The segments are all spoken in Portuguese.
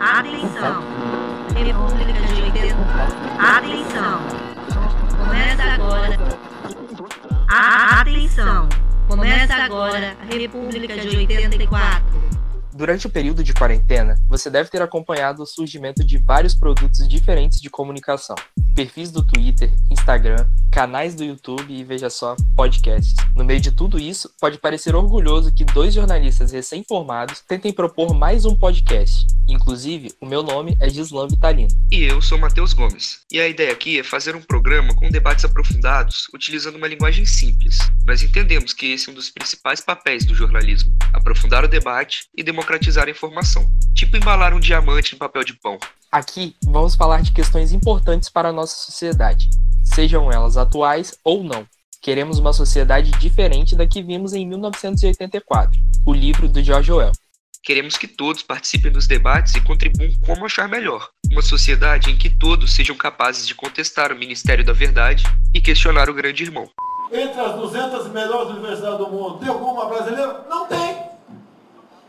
Atenção! República de 80. Atenção! Começa agora. Atenção! Começa agora República de 84. Durante o período de quarentena, você deve ter acompanhado o surgimento de vários produtos diferentes de comunicação. Perfis do Twitter, Instagram, canais do YouTube e veja só, podcasts. No meio de tudo isso, pode parecer orgulhoso que dois jornalistas recém-formados tentem propor mais um podcast. Inclusive, o meu nome é Gislan Vitalino. E eu sou Matheus Gomes. E a ideia aqui é fazer um programa com debates aprofundados, utilizando uma linguagem simples. Nós entendemos que esse é um dos principais papéis do jornalismo: aprofundar o debate e democratizar a informação. Tipo embalar um diamante em papel de pão. Aqui vamos falar de questões importantes para a nossa sociedade sejam elas atuais ou não. Queremos uma sociedade diferente da que vimos em 1984, o livro do George Orwell. Queremos que todos participem dos debates e contribuam como achar melhor. Uma sociedade em que todos sejam capazes de contestar o Ministério da Verdade e questionar o grande irmão. Entre as 200 melhores universidades do mundo, tem alguma brasileira? Não tem.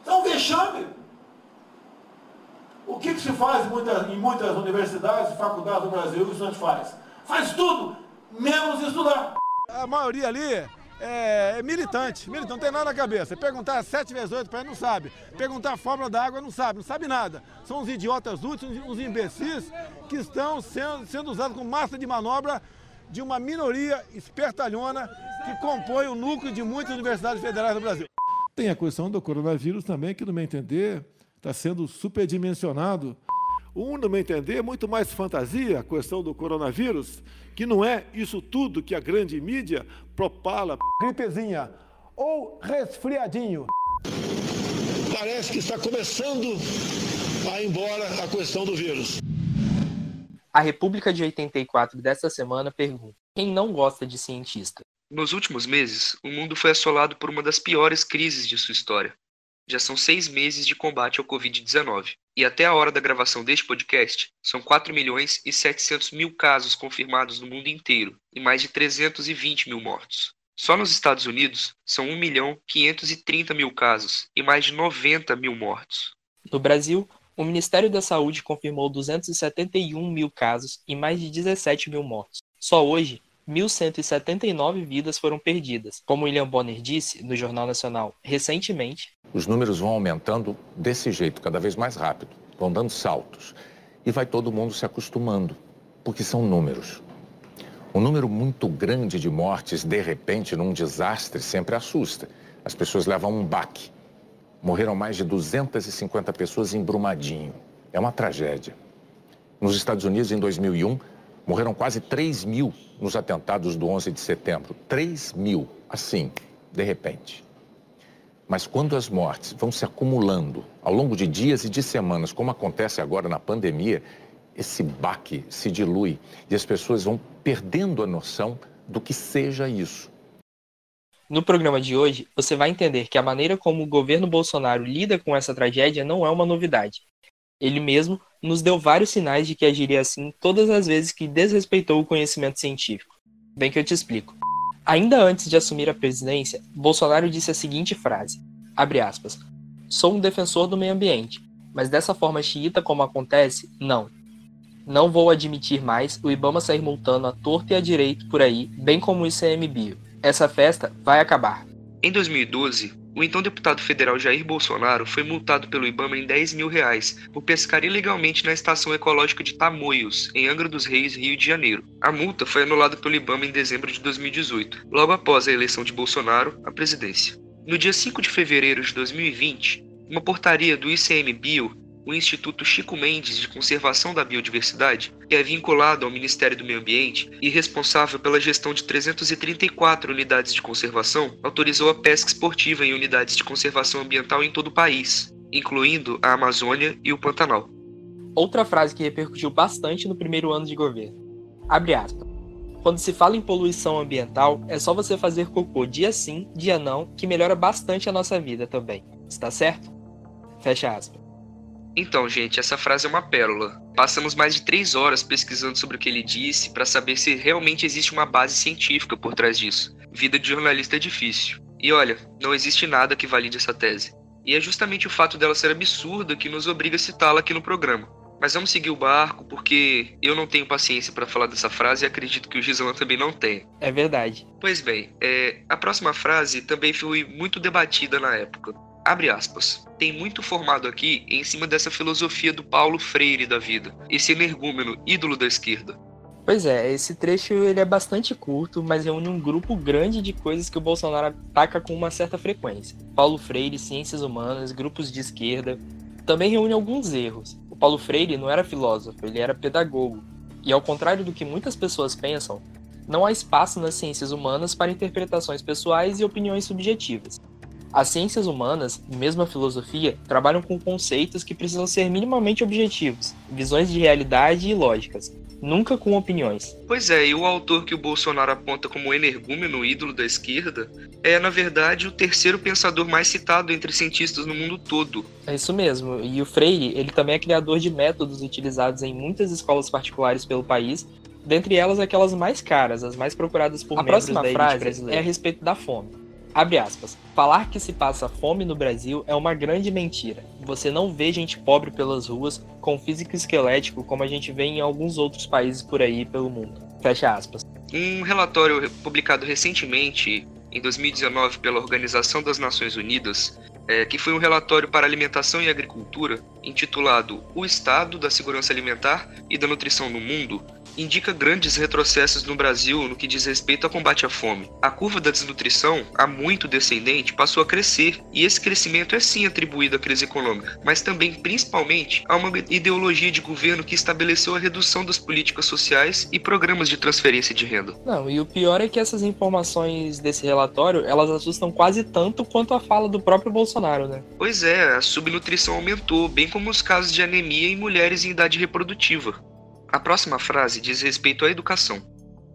É um vexame. O que, que se faz em muitas, em muitas universidades e faculdades do Brasil? O que a gente faz? Faz tudo, menos estudar. A maioria ali é, é, militante, militante, não tem nada na cabeça. Perguntar 7 vezes 8 para ele não sabe. Perguntar a fórmula da água não sabe, não sabe nada. São os idiotas úteis, os imbecis que estão sendo, sendo usados como massa de manobra de uma minoria espertalhona que compõe o núcleo de muitas universidades federais do Brasil. Tem a questão do coronavírus também, que no meu entender está sendo superdimensionado um, no meu entender, é muito mais fantasia a questão do coronavírus, que não é isso tudo que a grande mídia propala. Gripezinha ou resfriadinho. Parece que está começando a ir embora a questão do vírus. A República de 84 desta semana pergunta: quem não gosta de cientista? Nos últimos meses, o mundo foi assolado por uma das piores crises de sua história. Já são seis meses de combate ao Covid-19. E até a hora da gravação deste podcast, são 4 milhões e 700 mil casos confirmados no mundo inteiro e mais de 320 mil mortos. Só nos Estados Unidos, são 1 milhão 530 mil casos e mais de 90 mil mortos. No Brasil, o Ministério da Saúde confirmou 271 mil casos e mais de 17 mil mortos. Só hoje, 1.179 vidas foram perdidas. Como William Bonner disse no Jornal Nacional recentemente, os números vão aumentando desse jeito, cada vez mais rápido, vão dando saltos. E vai todo mundo se acostumando, porque são números. Um número muito grande de mortes, de repente, num desastre, sempre assusta. As pessoas levam um baque. Morreram mais de 250 pessoas em Brumadinho. É uma tragédia. Nos Estados Unidos, em 2001, morreram quase 3 mil nos atentados do 11 de setembro. 3 mil, assim, de repente. Mas quando as mortes vão se acumulando ao longo de dias e de semanas, como acontece agora na pandemia, esse baque se dilui e as pessoas vão perdendo a noção do que seja isso. No programa de hoje, você vai entender que a maneira como o governo Bolsonaro lida com essa tragédia não é uma novidade. Ele mesmo nos deu vários sinais de que agiria assim todas as vezes que desrespeitou o conhecimento científico. Bem que eu te explico. Ainda antes de assumir a presidência, Bolsonaro disse a seguinte frase: aspas, Sou um defensor do meio ambiente, mas dessa forma xiita como acontece, não. Não vou admitir mais o Ibama sair multando a torta e a direito por aí, bem como o ICMBio. Essa festa vai acabar. Em 2012, o então deputado federal Jair Bolsonaro foi multado pelo Ibama em 10 mil reais por pescar ilegalmente na estação ecológica de Tamoios, em Angra dos Reis, Rio de Janeiro. A multa foi anulada pelo Ibama em dezembro de 2018, logo após a eleição de Bolsonaro à presidência. No dia 5 de fevereiro de 2020, uma portaria do ICMBio o Instituto Chico Mendes de Conservação da Biodiversidade, que é vinculado ao Ministério do Meio Ambiente e responsável pela gestão de 334 unidades de conservação, autorizou a pesca esportiva em unidades de conservação ambiental em todo o país, incluindo a Amazônia e o Pantanal. Outra frase que repercutiu bastante no primeiro ano de governo. Abre aspas. Quando se fala em poluição ambiental, é só você fazer cocô dia sim, dia não, que melhora bastante a nossa vida também. Está certo? Fecha aspas. Então, gente, essa frase é uma pérola. Passamos mais de três horas pesquisando sobre o que ele disse para saber se realmente existe uma base científica por trás disso. Vida de jornalista é difícil. E olha, não existe nada que valide essa tese. E é justamente o fato dela ser absurda que nos obriga a citá-la aqui no programa. Mas vamos seguir o barco, porque eu não tenho paciência para falar dessa frase e acredito que o Gisela também não tem. É verdade. Pois bem, é, a próxima frase também foi muito debatida na época. Abre aspas. Tem muito formado aqui em cima dessa filosofia do Paulo Freire da vida, esse energúmeno, ídolo da esquerda. Pois é, esse trecho ele é bastante curto, mas reúne um grupo grande de coisas que o Bolsonaro ataca com uma certa frequência. Paulo Freire, ciências humanas, grupos de esquerda. Também reúne alguns erros. O Paulo Freire não era filósofo, ele era pedagogo. E ao contrário do que muitas pessoas pensam, não há espaço nas ciências humanas para interpretações pessoais e opiniões subjetivas. As ciências humanas, e mesmo a filosofia, trabalham com conceitos que precisam ser minimamente objetivos, visões de realidade e lógicas, nunca com opiniões. Pois é, e o autor que o Bolsonaro aponta como energúmeno ídolo da esquerda é, na verdade, o terceiro pensador mais citado entre cientistas no mundo todo. É isso mesmo. E o Freire, ele também é criador de métodos utilizados em muitas escolas particulares pelo país, dentre elas aquelas mais caras, as mais procuradas por a membros próxima da frase brasileira. é a respeito da fome. Abre aspas. Falar que se passa fome no Brasil é uma grande mentira. Você não vê gente pobre pelas ruas com físico esquelético como a gente vê em alguns outros países por aí pelo mundo. Fecha aspas. Um relatório publicado recentemente, em 2019, pela Organização das Nações Unidas, é, que foi um relatório para alimentação e agricultura, intitulado O Estado da Segurança Alimentar e da Nutrição no Mundo, indica grandes retrocessos no Brasil no que diz respeito ao combate à fome. A curva da desnutrição, há muito descendente, passou a crescer, e esse crescimento é sim atribuído à crise econômica, mas também, principalmente, a uma ideologia de governo que estabeleceu a redução das políticas sociais e programas de transferência de renda. Não, e o pior é que essas informações desse relatório, elas assustam quase tanto quanto a fala do próprio Bolsonaro, né? Pois é, a subnutrição aumentou, bem como os casos de anemia em mulheres em idade reprodutiva. A próxima frase diz respeito à educação.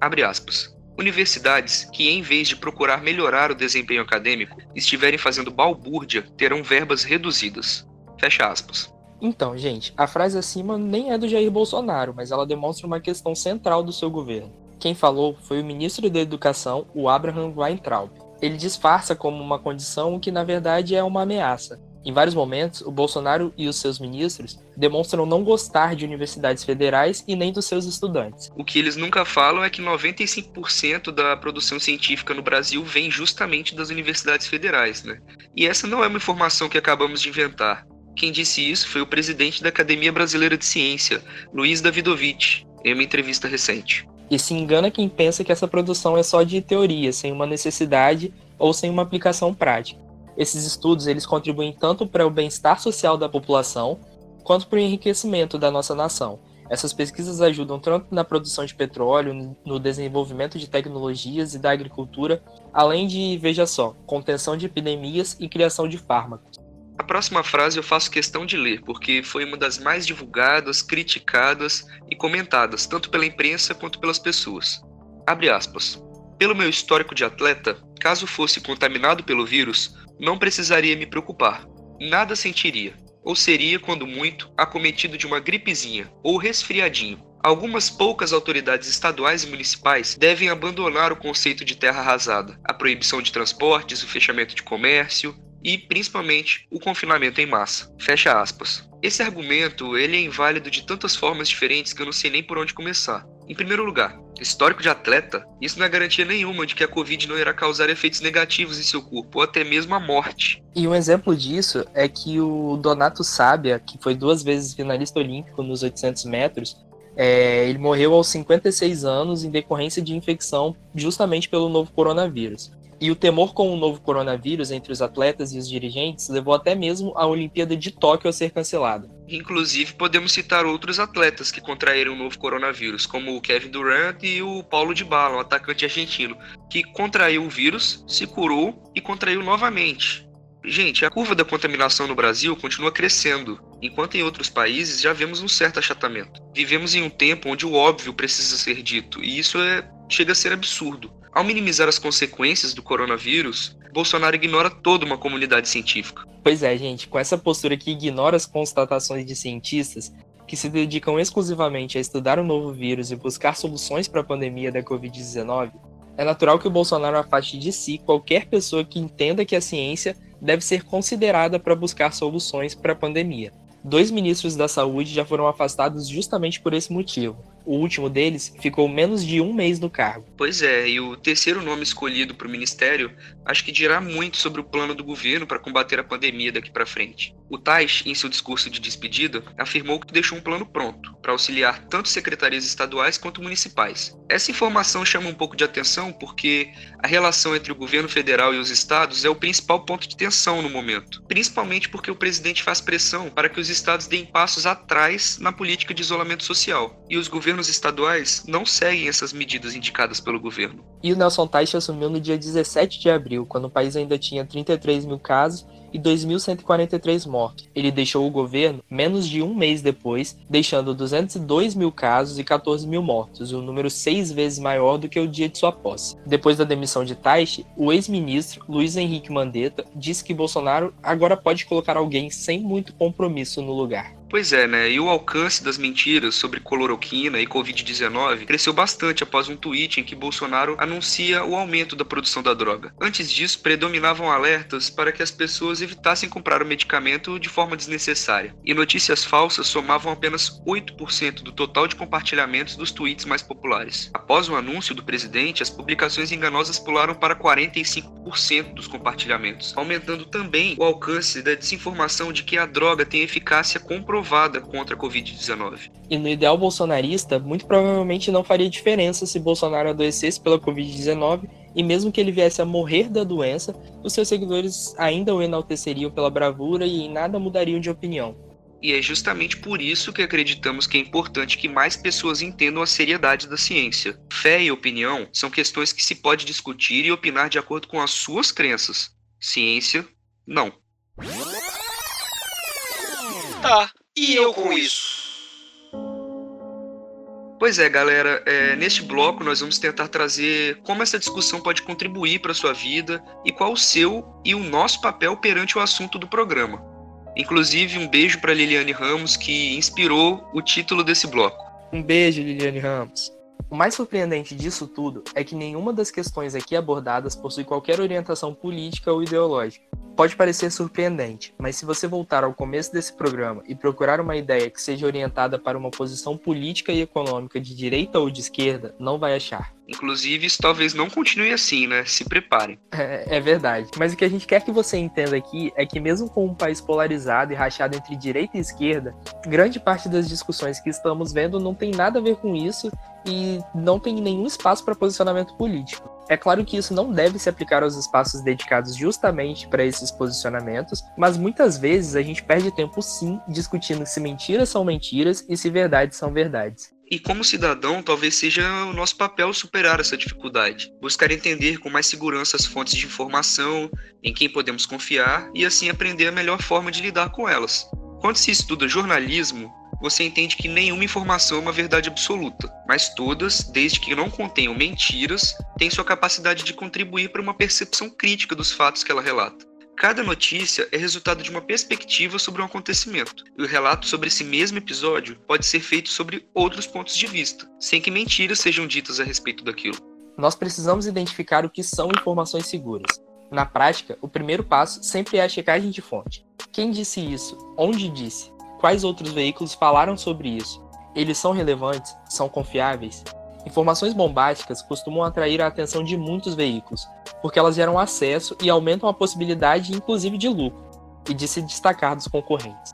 Abre aspas. Universidades que, em vez de procurar melhorar o desempenho acadêmico, estiverem fazendo balbúrdia, terão verbas reduzidas. Fecha aspas. Então, gente, a frase acima nem é do Jair Bolsonaro, mas ela demonstra uma questão central do seu governo. Quem falou foi o ministro da Educação, o Abraham Weintraub. Ele disfarça como uma condição o que na verdade é uma ameaça, em vários momentos, o Bolsonaro e os seus ministros demonstram não gostar de universidades federais e nem dos seus estudantes. O que eles nunca falam é que 95% da produção científica no Brasil vem justamente das universidades federais, né? E essa não é uma informação que acabamos de inventar. Quem disse isso foi o presidente da Academia Brasileira de Ciência, Luiz Davidovich, em uma entrevista recente. E se engana quem pensa que essa produção é só de teoria, sem uma necessidade ou sem uma aplicação prática. Esses estudos eles contribuem tanto para o bem-estar social da população quanto para o enriquecimento da nossa nação. Essas pesquisas ajudam tanto na produção de petróleo, no desenvolvimento de tecnologias e da agricultura, além de, veja só, contenção de epidemias e criação de fármacos. A próxima frase eu faço questão de ler, porque foi uma das mais divulgadas, criticadas e comentadas, tanto pela imprensa quanto pelas pessoas. Abre aspas. Pelo meu histórico de atleta, caso fosse contaminado pelo vírus, não precisaria me preocupar. Nada sentiria. Ou seria, quando muito, acometido de uma gripezinha ou resfriadinho. Algumas poucas autoridades estaduais e municipais devem abandonar o conceito de terra arrasada, a proibição de transportes, o fechamento de comércio e, principalmente, o confinamento em massa. Fecha aspas. Esse argumento ele é inválido de tantas formas diferentes que eu não sei nem por onde começar. Em primeiro lugar, histórico de atleta, isso não é garantia nenhuma de que a Covid não irá causar efeitos negativos em seu corpo, ou até mesmo a morte. E um exemplo disso é que o Donato Sábia, que foi duas vezes finalista olímpico nos 800 metros, é, ele morreu aos 56 anos em decorrência de infecção justamente pelo novo coronavírus. E o temor com o novo coronavírus entre os atletas e os dirigentes levou até mesmo a Olimpíada de Tóquio a ser cancelada. Inclusive, podemos citar outros atletas que contraíram o novo coronavírus, como o Kevin Durant e o Paulo de Bala, um atacante argentino, que contraiu o vírus, se curou e contraiu novamente. Gente, a curva da contaminação no Brasil continua crescendo, enquanto em outros países já vemos um certo achatamento. Vivemos em um tempo onde o óbvio precisa ser dito, e isso é, chega a ser absurdo. Ao minimizar as consequências do coronavírus, Bolsonaro ignora toda uma comunidade científica. Pois é, gente, com essa postura que ignora as constatações de cientistas que se dedicam exclusivamente a estudar o novo vírus e buscar soluções para a pandemia da Covid-19, é natural que o Bolsonaro afaste de si qualquer pessoa que entenda que a ciência deve ser considerada para buscar soluções para a pandemia. Dois ministros da saúde já foram afastados justamente por esse motivo, o último deles ficou menos de um mês no cargo. Pois é, e o terceiro nome escolhido para o ministério acho que dirá muito sobre o plano do governo para combater a pandemia daqui para frente. O Tais, em seu discurso de despedida, afirmou que deixou um plano pronto para auxiliar tanto secretarias estaduais quanto municipais. Essa informação chama um pouco de atenção porque a relação entre o governo federal e os estados é o principal ponto de tensão no momento, principalmente porque o presidente faz pressão para que os estados deem passos atrás na política de isolamento social e os governos governos estaduais não seguem essas medidas indicadas pelo governo. E o Nelson Teich assumiu no dia 17 de abril, quando o país ainda tinha 33 mil casos e 2.143 mortos. Ele deixou o governo menos de um mês depois, deixando 202 mil casos e 14 mil mortos, um número seis vezes maior do que o dia de sua posse. Depois da demissão de Taishi, o ex-ministro Luiz Henrique Mandetta disse que Bolsonaro agora pode colocar alguém sem muito compromisso no lugar. Pois é, né? E o alcance das mentiras sobre cloroquina e Covid-19 cresceu bastante após um tweet em que Bolsonaro anuncia o aumento da produção da droga. Antes disso, predominavam alertas para que as pessoas evitassem comprar o medicamento de forma desnecessária. E notícias falsas somavam apenas 8% do total de compartilhamentos dos tweets mais populares. Após o anúncio do presidente, as publicações enganosas pularam para 45% dos compartilhamentos, aumentando também o alcance da desinformação de que a droga tem eficácia comprovada aprovada contra a Covid-19. E no ideal bolsonarista, muito provavelmente não faria diferença se Bolsonaro adoecesse pela Covid-19 e mesmo que ele viesse a morrer da doença, os seus seguidores ainda o enalteceriam pela bravura e em nada mudariam de opinião. E é justamente por isso que acreditamos que é importante que mais pessoas entendam a seriedade da ciência. Fé e opinião são questões que se pode discutir e opinar de acordo com as suas crenças. Ciência, não. Tá, e eu com isso? Pois é, galera, é, neste bloco nós vamos tentar trazer como essa discussão pode contribuir para a sua vida e qual o seu e o nosso papel perante o assunto do programa. Inclusive, um beijo para Liliane Ramos, que inspirou o título desse bloco. Um beijo, Liliane Ramos. O mais surpreendente disso tudo é que nenhuma das questões aqui abordadas possui qualquer orientação política ou ideológica. Pode parecer surpreendente, mas se você voltar ao começo desse programa e procurar uma ideia que seja orientada para uma posição política e econômica de direita ou de esquerda, não vai achar. Inclusive, isso talvez não continue assim, né? Se preparem. É, é, verdade. Mas o que a gente quer que você entenda aqui é que, mesmo com um país polarizado e rachado entre direita e esquerda, grande parte das discussões que estamos vendo não tem nada a ver com isso e não tem nenhum espaço para posicionamento político. É claro que isso não deve se aplicar aos espaços dedicados justamente para esses posicionamentos, mas muitas vezes a gente perde tempo sim discutindo se mentiras são mentiras e se verdades são verdades. E como cidadão, talvez seja o nosso papel superar essa dificuldade, buscar entender com mais segurança as fontes de informação, em quem podemos confiar e assim aprender a melhor forma de lidar com elas. Quando se estuda jornalismo, você entende que nenhuma informação é uma verdade absoluta, mas todas, desde que não contenham mentiras, têm sua capacidade de contribuir para uma percepção crítica dos fatos que ela relata. Cada notícia é resultado de uma perspectiva sobre um acontecimento, e o relato sobre esse mesmo episódio pode ser feito sobre outros pontos de vista, sem que mentiras sejam ditas a respeito daquilo. Nós precisamos identificar o que são informações seguras. Na prática, o primeiro passo sempre é a checagem de fonte. Quem disse isso? Onde disse? Quais outros veículos falaram sobre isso? Eles são relevantes? São confiáveis? Informações bombásticas costumam atrair a atenção de muitos veículos, porque elas geram acesso e aumentam a possibilidade, inclusive, de lucro e de se destacar dos concorrentes.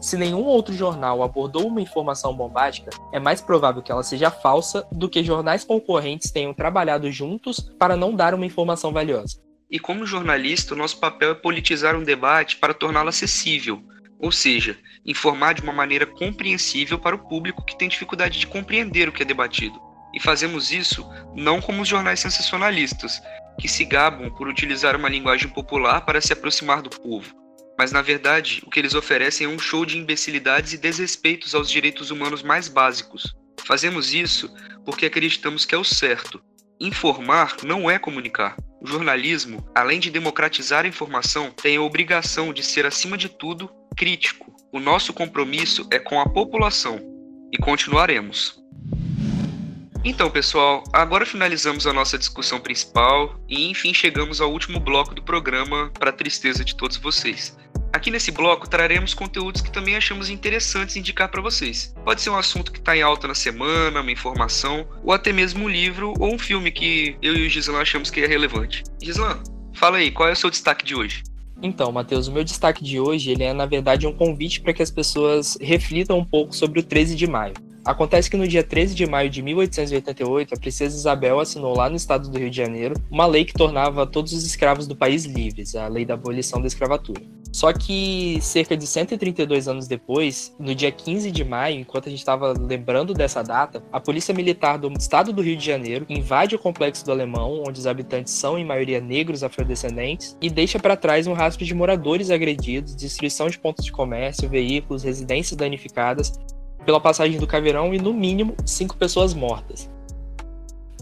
Se nenhum outro jornal abordou uma informação bombástica, é mais provável que ela seja falsa do que jornais concorrentes tenham trabalhado juntos para não dar uma informação valiosa. E como jornalista, o nosso papel é politizar um debate para torná-lo acessível, ou seja, informar de uma maneira compreensível para o público que tem dificuldade de compreender o que é debatido. E fazemos isso não como os jornais sensacionalistas, que se gabam por utilizar uma linguagem popular para se aproximar do povo. Mas na verdade, o que eles oferecem é um show de imbecilidades e desrespeitos aos direitos humanos mais básicos. Fazemos isso porque acreditamos que é o certo. Informar não é comunicar. O jornalismo, além de democratizar a informação, tem a obrigação de ser, acima de tudo, crítico. O nosso compromisso é com a população e continuaremos. Então, pessoal, agora finalizamos a nossa discussão principal e enfim chegamos ao último bloco do programa para tristeza de todos vocês. Aqui nesse bloco traremos conteúdos que também achamos interessantes indicar para vocês. Pode ser um assunto que está em alta na semana, uma informação, ou até mesmo um livro ou um filme que eu e o Gislan achamos que é relevante. Gislan, fala aí, qual é o seu destaque de hoje? Então, Matheus, o meu destaque de hoje ele é, na verdade, um convite para que as pessoas reflitam um pouco sobre o 13 de maio. Acontece que no dia 13 de maio de 1888, a princesa Isabel assinou lá no estado do Rio de Janeiro uma lei que tornava todos os escravos do país livres, a Lei da Abolição da Escravatura. Só que cerca de 132 anos depois, no dia 15 de maio, enquanto a gente estava lembrando dessa data, a Polícia Militar do Estado do Rio de Janeiro invade o complexo do Alemão, onde os habitantes são em maioria negros afrodescendentes, e deixa para trás um rastro de moradores agredidos, destruição de pontos de comércio, veículos, residências danificadas pela passagem do caveirão e, no mínimo, cinco pessoas mortas.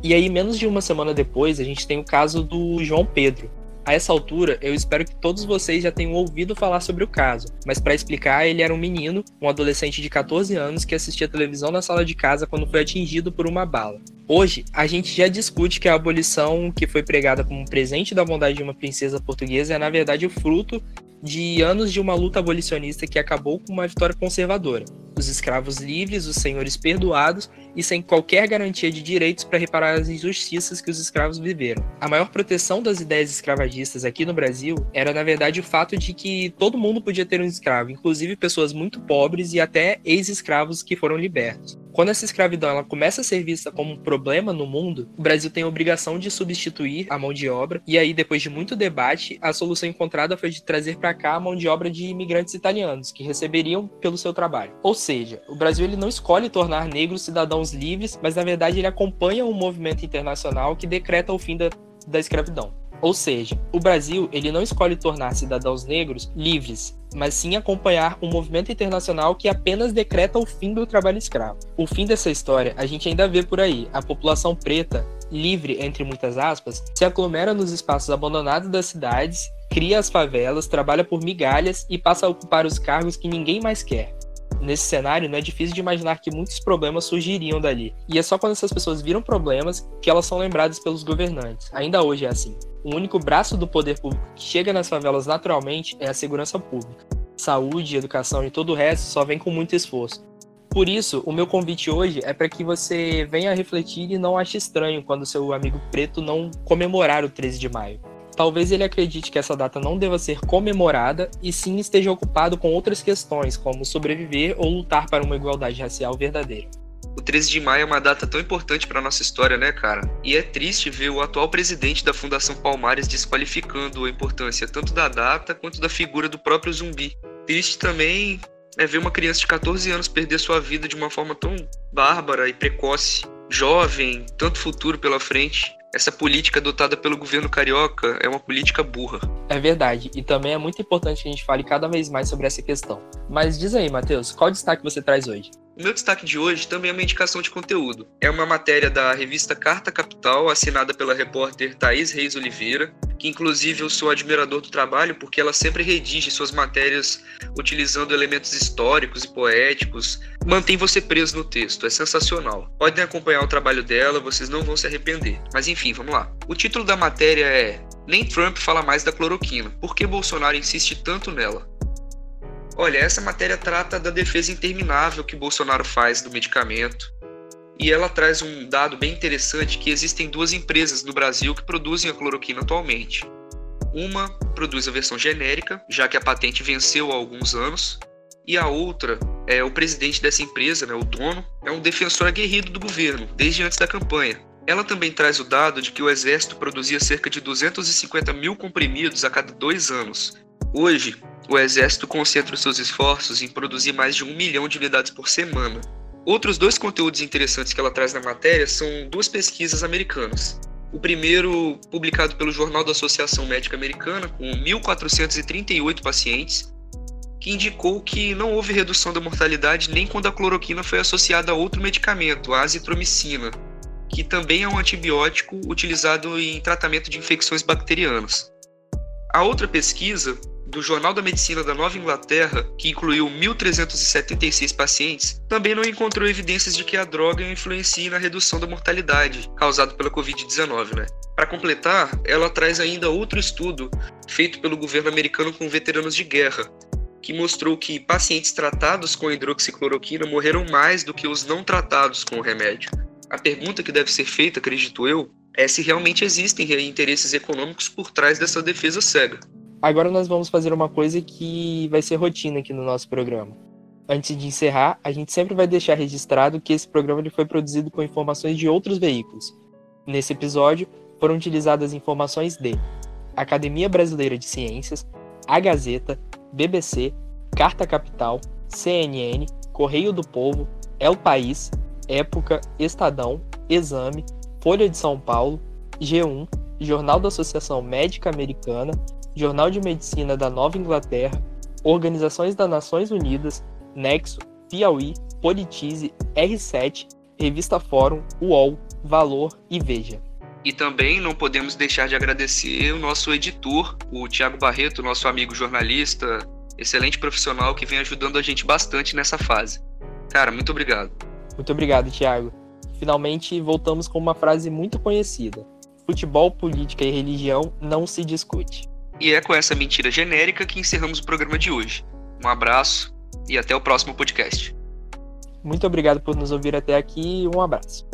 E aí, menos de uma semana depois, a gente tem o caso do João Pedro, a essa altura, eu espero que todos vocês já tenham ouvido falar sobre o caso, mas para explicar, ele era um menino, um adolescente de 14 anos que assistia televisão na sala de casa quando foi atingido por uma bala. Hoje, a gente já discute que a abolição que foi pregada como um presente da bondade de uma princesa portuguesa é, na verdade, o fruto de anos de uma luta abolicionista que acabou com uma vitória conservadora os escravos livres, os senhores perdoados e sem qualquer garantia de direitos para reparar as injustiças que os escravos viveram. A maior proteção das ideias escravagistas aqui no Brasil era, na verdade, o fato de que todo mundo podia ter um escravo, inclusive pessoas muito pobres e até ex-escravos que foram libertos. Quando essa escravidão ela começa a ser vista como um problema no mundo, o Brasil tem a obrigação de substituir a mão de obra, e aí, depois de muito debate, a solução encontrada foi de trazer para cá a mão de obra de imigrantes italianos, que receberiam pelo seu trabalho. Ou seja, o Brasil ele não escolhe tornar negros cidadãos livres, mas na verdade ele acompanha um movimento internacional que decreta o fim da, da escravidão. Ou seja, o Brasil ele não escolhe tornar cidadãos negros livres, mas sim acompanhar um movimento internacional que apenas decreta o fim do trabalho escravo. O fim dessa história a gente ainda vê por aí. A população preta, livre entre muitas aspas, se aglomera nos espaços abandonados das cidades, cria as favelas, trabalha por migalhas e passa a ocupar os cargos que ninguém mais quer nesse cenário, não é difícil de imaginar que muitos problemas surgiriam dali. E é só quando essas pessoas viram problemas que elas são lembradas pelos governantes. Ainda hoje é assim. O único braço do poder público que chega nas favelas naturalmente é a segurança pública. Saúde, educação e todo o resto só vem com muito esforço. Por isso, o meu convite hoje é para que você venha refletir e não ache estranho quando seu amigo preto não comemorar o 13 de maio. Talvez ele acredite que essa data não deva ser comemorada e sim esteja ocupado com outras questões, como sobreviver ou lutar para uma igualdade racial verdadeira. O 13 de maio é uma data tão importante para nossa história, né, cara? E é triste ver o atual presidente da Fundação Palmares desqualificando a importância tanto da data quanto da figura do próprio zumbi. Triste também é ver uma criança de 14 anos perder sua vida de uma forma tão bárbara e precoce. Jovem, tanto futuro pela frente essa política adotada pelo governo carioca é uma política burra. É verdade, e também é muito importante que a gente fale cada vez mais sobre essa questão. Mas diz aí, Matheus, qual destaque você traz hoje? O meu destaque de hoje também é uma indicação de conteúdo. É uma matéria da revista Carta Capital, assinada pela repórter Thaís Reis Oliveira, que inclusive eu sou admirador do trabalho porque ela sempre redige suas matérias utilizando elementos históricos e poéticos. Mantém você preso no texto, é sensacional. Podem acompanhar o trabalho dela, vocês não vão se arrepender. Mas enfim, vamos lá. O título da matéria é Nem Trump fala mais da cloroquina. Por que Bolsonaro insiste tanto nela? Olha, essa matéria trata da defesa interminável que Bolsonaro faz do medicamento. E ela traz um dado bem interessante que existem duas empresas no Brasil que produzem a cloroquina atualmente. Uma produz a versão genérica, já que a patente venceu há alguns anos, e a outra é o presidente dessa empresa, né, o dono, é um defensor aguerrido do governo, desde antes da campanha. Ela também traz o dado de que o exército produzia cerca de 250 mil comprimidos a cada dois anos. Hoje, o Exército concentra seus esforços em produzir mais de um milhão de unidades por semana. Outros dois conteúdos interessantes que ela traz na matéria são duas pesquisas americanas. O primeiro, publicado pelo Jornal da Associação Médica Americana, com 1.438 pacientes, que indicou que não houve redução da mortalidade nem quando a cloroquina foi associada a outro medicamento, a azitromicina, que também é um antibiótico utilizado em tratamento de infecções bacterianas. A outra pesquisa do Jornal da Medicina da Nova Inglaterra, que incluiu 1.376 pacientes, também não encontrou evidências de que a droga influencie na redução da mortalidade causada pela Covid-19, né? Para completar, ela traz ainda outro estudo feito pelo governo americano com veteranos de guerra, que mostrou que pacientes tratados com hidroxicloroquina morreram mais do que os não tratados com o remédio. A pergunta que deve ser feita, acredito eu, é se realmente existem interesses econômicos por trás dessa defesa cega. Agora nós vamos fazer uma coisa que vai ser rotina aqui no nosso programa. Antes de encerrar, a gente sempre vai deixar registrado que esse programa ele foi produzido com informações de outros veículos. Nesse episódio, foram utilizadas informações de Academia Brasileira de Ciências, a Gazeta, BBC, Carta Capital, CNN, Correio do Povo, El País, Época, Estadão, Exame, Folha de São Paulo, G1, Jornal da Associação Médica Americana, Jornal de Medicina da Nova Inglaterra, Organizações das Nações Unidas, Nexo, Piauí, Politize, R7, Revista Fórum, UOL, Valor e Veja. E também não podemos deixar de agradecer o nosso editor, o Tiago Barreto, nosso amigo jornalista, excelente profissional que vem ajudando a gente bastante nessa fase. Cara, muito obrigado. Muito obrigado, Tiago. Finalmente voltamos com uma frase muito conhecida: Futebol, política e religião não se discute. E é com essa mentira genérica que encerramos o programa de hoje. Um abraço e até o próximo podcast. Muito obrigado por nos ouvir até aqui e um abraço.